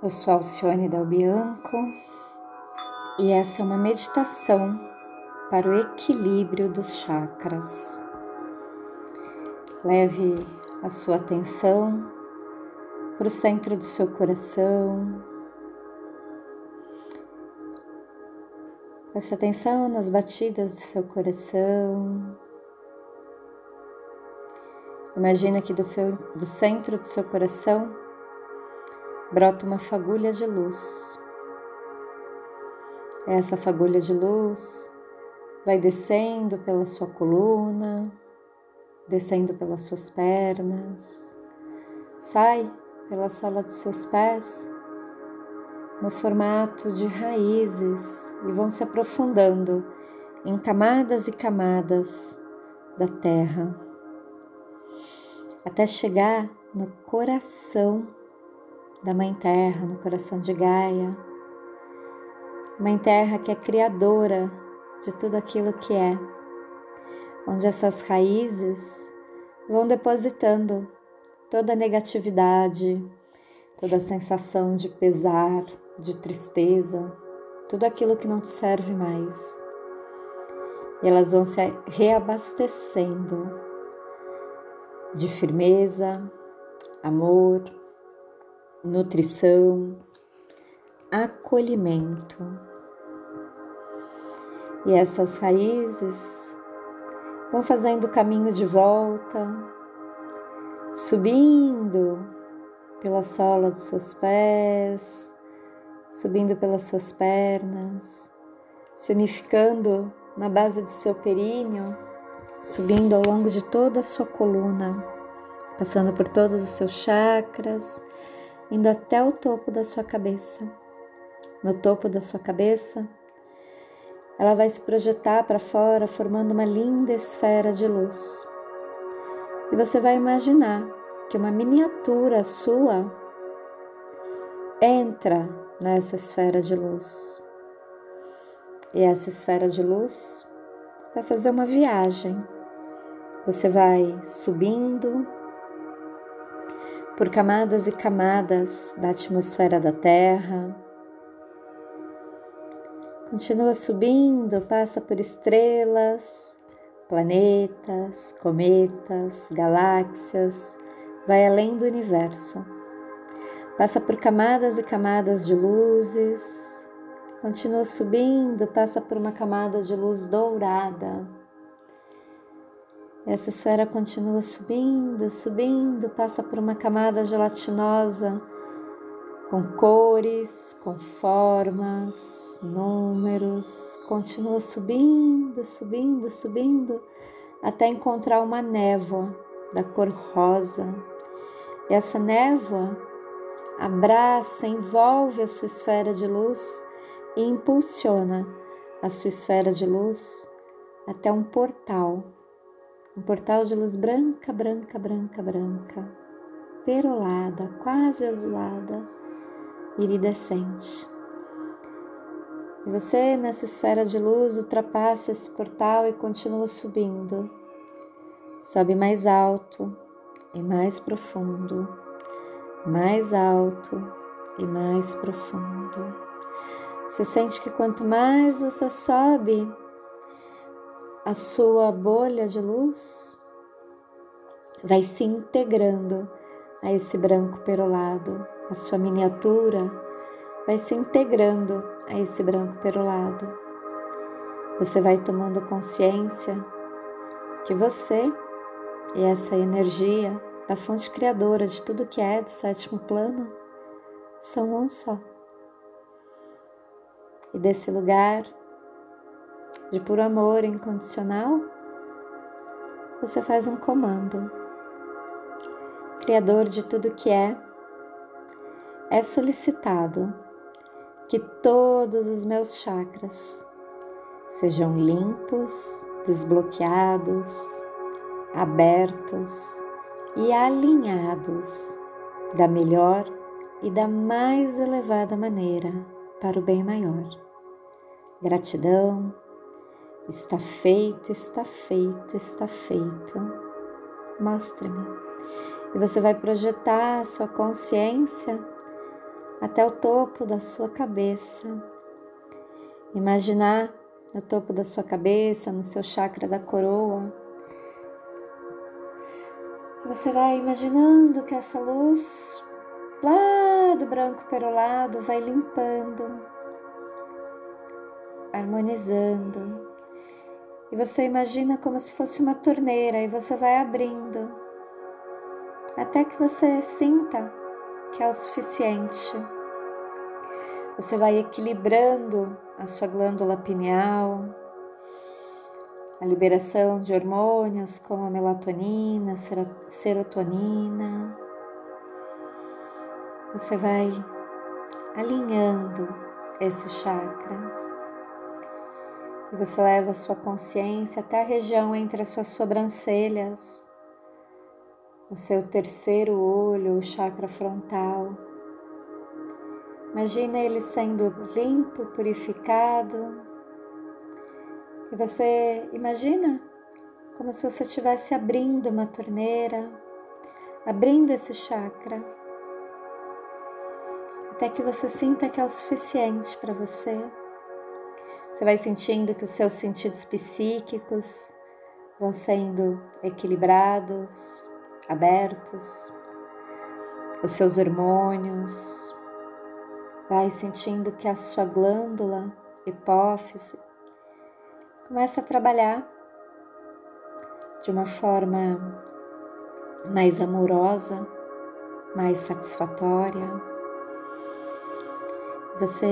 Eu sou Alcione Del Bianco e essa é uma meditação para o equilíbrio dos chakras. Leve a sua atenção para o centro do seu coração. Preste atenção nas batidas do seu coração. Imagina que do, seu, do centro do seu coração brota uma fagulha de luz. Essa fagulha de luz vai descendo pela sua coluna, descendo pelas suas pernas, sai pela sola dos seus pés no formato de raízes e vão se aprofundando em camadas e camadas da terra até chegar no coração da Mãe Terra, no coração de Gaia. Mãe Terra que é criadora de tudo aquilo que é, onde essas raízes vão depositando toda a negatividade, toda a sensação de pesar, de tristeza, tudo aquilo que não te serve mais. E elas vão se reabastecendo de firmeza, amor, nutrição, acolhimento. E essas raízes vão fazendo o caminho de volta, subindo pela sola dos seus pés, subindo pelas suas pernas, se unificando na base do seu períneo, subindo ao longo de toda a sua coluna, passando por todos os seus chakras indo até o topo da sua cabeça. No topo da sua cabeça, ela vai se projetar para fora, formando uma linda esfera de luz. E você vai imaginar que uma miniatura sua entra nessa esfera de luz. E essa esfera de luz vai fazer uma viagem. Você vai subindo, por camadas e camadas da atmosfera da Terra. Continua subindo, passa por estrelas, planetas, cometas, galáxias, vai além do universo. Passa por camadas e camadas de luzes, continua subindo, passa por uma camada de luz dourada essa esfera continua subindo, subindo, passa por uma camada gelatinosa com cores, com formas, números, continua subindo, subindo, subindo até encontrar uma névoa da cor rosa. E essa névoa abraça, envolve a sua esfera de luz e impulsiona a sua esfera de luz até um portal um portal de luz branca, branca, branca, branca, perolada, quase azulada, iridescente. E você, nessa esfera de luz, ultrapassa esse portal e continua subindo. Sobe mais alto e mais profundo, mais alto e mais profundo. Você sente que quanto mais você sobe, a sua bolha de luz vai se integrando a esse branco perolado, a sua miniatura vai se integrando a esse branco perolado. Você vai tomando consciência que você e essa energia da fonte criadora de tudo que é do sétimo plano são um só. E desse lugar de puro amor incondicional, você faz um comando. Criador de tudo que é, é solicitado que todos os meus chakras sejam limpos, desbloqueados, abertos e alinhados da melhor e da mais elevada maneira para o bem maior. Gratidão Está feito, está feito, está feito. Mostre-me. E você vai projetar a sua consciência até o topo da sua cabeça. Imaginar no topo da sua cabeça, no seu chakra da coroa. Você vai imaginando que essa luz lá do branco perolado vai limpando, harmonizando. E você imagina como se fosse uma torneira e você vai abrindo até que você sinta que é o suficiente. Você vai equilibrando a sua glândula pineal, a liberação de hormônios como a melatonina, serotonina. Você vai alinhando esse chakra. E você leva a sua consciência até a região entre as suas sobrancelhas, no seu terceiro olho, o chakra frontal. Imagina ele sendo limpo, purificado. E você imagina como se você estivesse abrindo uma torneira, abrindo esse chakra, até que você sinta que é o suficiente para você. Você vai sentindo que os seus sentidos psíquicos vão sendo equilibrados, abertos, os seus hormônios, vai sentindo que a sua glândula hipófise começa a trabalhar de uma forma mais amorosa, mais satisfatória. Você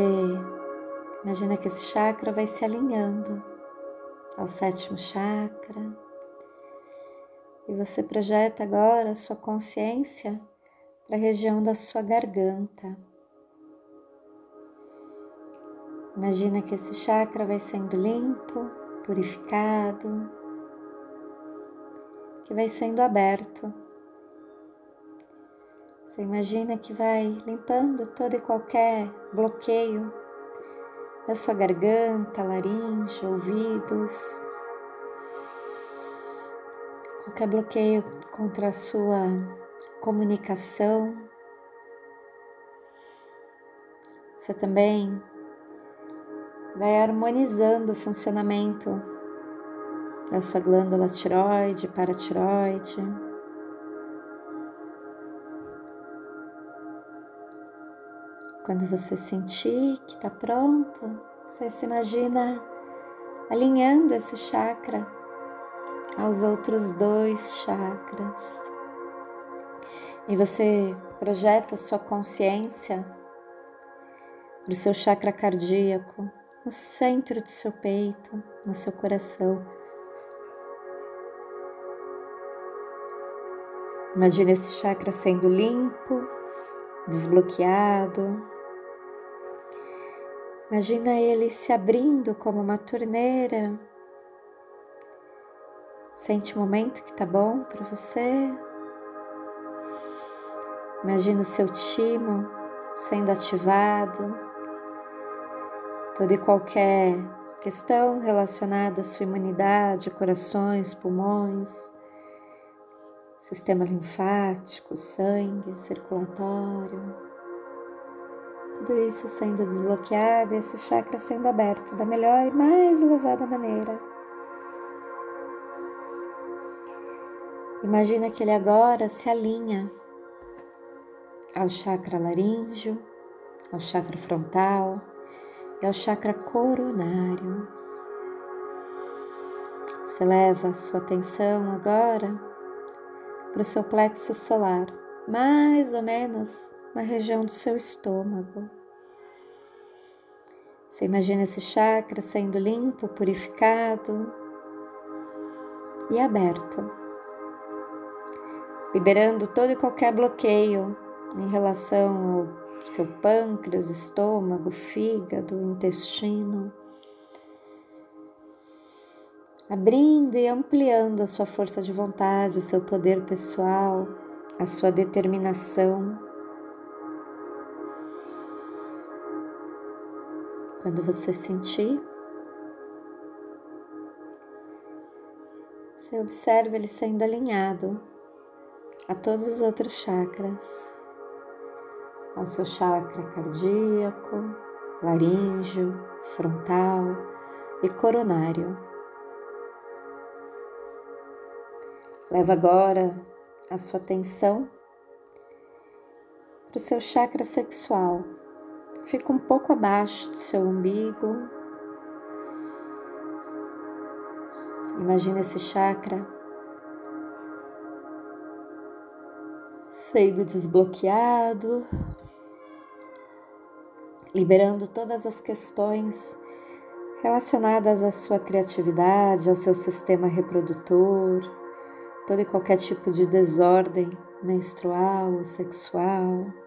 imagina que esse chakra vai se alinhando ao sétimo chakra e você projeta agora a sua consciência para a região da sua garganta. Imagina que esse chakra vai sendo limpo, purificado, que vai sendo aberto. Você imagina que vai limpando todo e qualquer bloqueio da sua garganta, laringe, ouvidos, qualquer bloqueio contra a sua comunicação. Você também vai harmonizando o funcionamento da sua glândula tiroide, paratiroide. Quando você sentir que está pronto, você se imagina alinhando esse chakra aos outros dois chakras. E você projeta sua consciência para o seu chakra cardíaco, no centro do seu peito, no seu coração. Imagine esse chakra sendo limpo, desbloqueado. Imagina ele se abrindo como uma torneira Sente o momento que tá bom para você. Imagina o seu timo sendo ativado. Toda e qualquer questão relacionada à sua imunidade, corações, pulmões, sistema linfático, sangue, circulatório. Tudo isso sendo desbloqueado esse chakra sendo aberto da melhor e mais elevada maneira. Imagina que ele agora se alinha ao chakra laríngeo, ao chakra frontal e ao chakra coronário. Você leva a sua atenção agora para o seu plexo solar, mais ou menos na região do seu estômago. Você imagina esse chakra sendo limpo, purificado e aberto liberando todo e qualquer bloqueio em relação ao seu pâncreas, estômago, fígado, intestino. Abrindo e ampliando a sua força de vontade, o seu poder pessoal, a sua determinação. Quando você sentir, você observa ele sendo alinhado a todos os outros chakras. ao seu chakra cardíaco, laríngeo, frontal e coronário. Leva agora a sua atenção para o seu chakra sexual. Fica um pouco abaixo do seu umbigo. Imagina esse chakra sendo desbloqueado, liberando todas as questões relacionadas à sua criatividade, ao seu sistema reprodutor, todo e qualquer tipo de desordem menstrual ou sexual.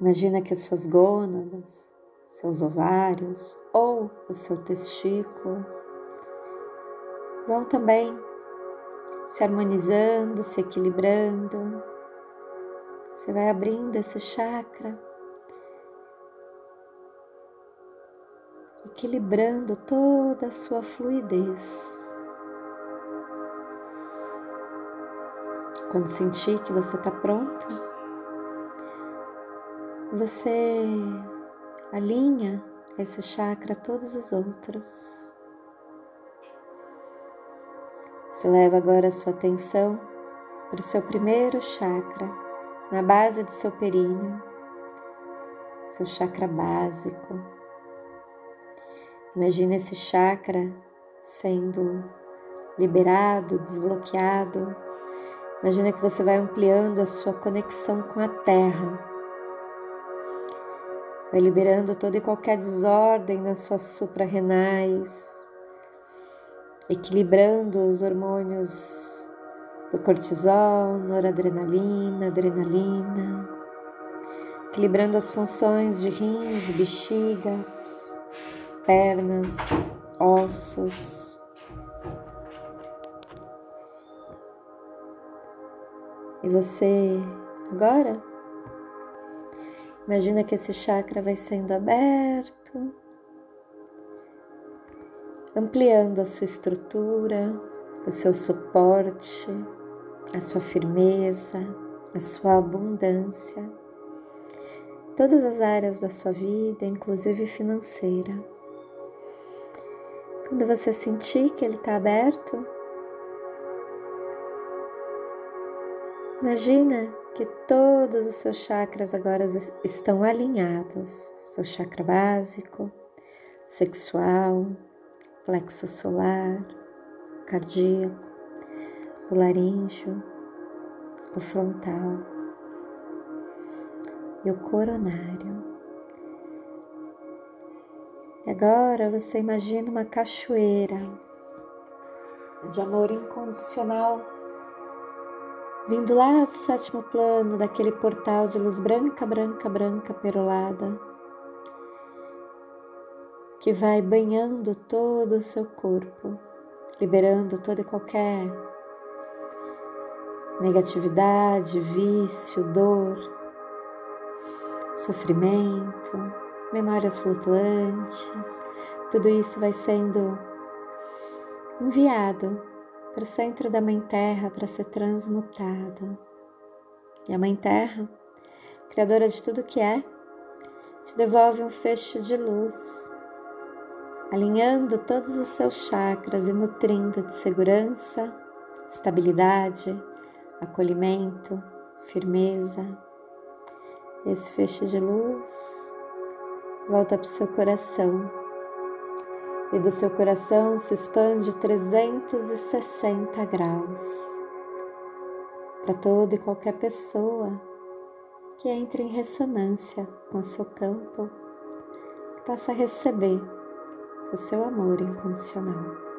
Imagina que as suas gônadas, seus ovários ou o seu testículo vão também se harmonizando, se equilibrando. Você vai abrindo esse chakra, equilibrando toda a sua fluidez. Quando sentir que você está pronto, você alinha esse chakra a todos os outros. Você leva agora a sua atenção para o seu primeiro chakra, na base do seu períneo, seu chakra básico. Imagina esse chakra sendo liberado, desbloqueado. Imagina que você vai ampliando a sua conexão com a Terra. Vai liberando toda e qualquer desordem nas suas suprarrenais equilibrando os hormônios do cortisol, noradrenalina, adrenalina, equilibrando as funções de rins, bexiga, pernas, ossos. E você agora imagina que esse chakra vai sendo aberto ampliando a sua estrutura, o seu suporte, a sua firmeza, a sua abundância, todas as áreas da sua vida, inclusive financeira. Quando você sentir que ele está aberto, imagina que todos os seus chakras agora estão alinhados: seu chakra básico, sexual, plexo solar, cardíaco, o laríngeo, o frontal e o coronário. E agora você imagina uma cachoeira de amor incondicional vindo lá do sétimo plano, daquele portal de luz branca, branca, branca, perolada que vai banhando todo o seu corpo, liberando toda e qualquer negatividade, vício, dor, sofrimento, memórias flutuantes, tudo isso vai sendo enviado para o centro da Mãe Terra para ser transmutado. E a Mãe Terra, criadora de tudo que é, te devolve um feixe de luz alinhando todos os seus chakras e nutrindo de segurança, estabilidade, acolhimento, firmeza. Esse feixe de luz volta para o seu coração e do seu coração se expande 360 graus para toda e qualquer pessoa que entre em ressonância com seu campo, que possa receber o seu amor incondicional.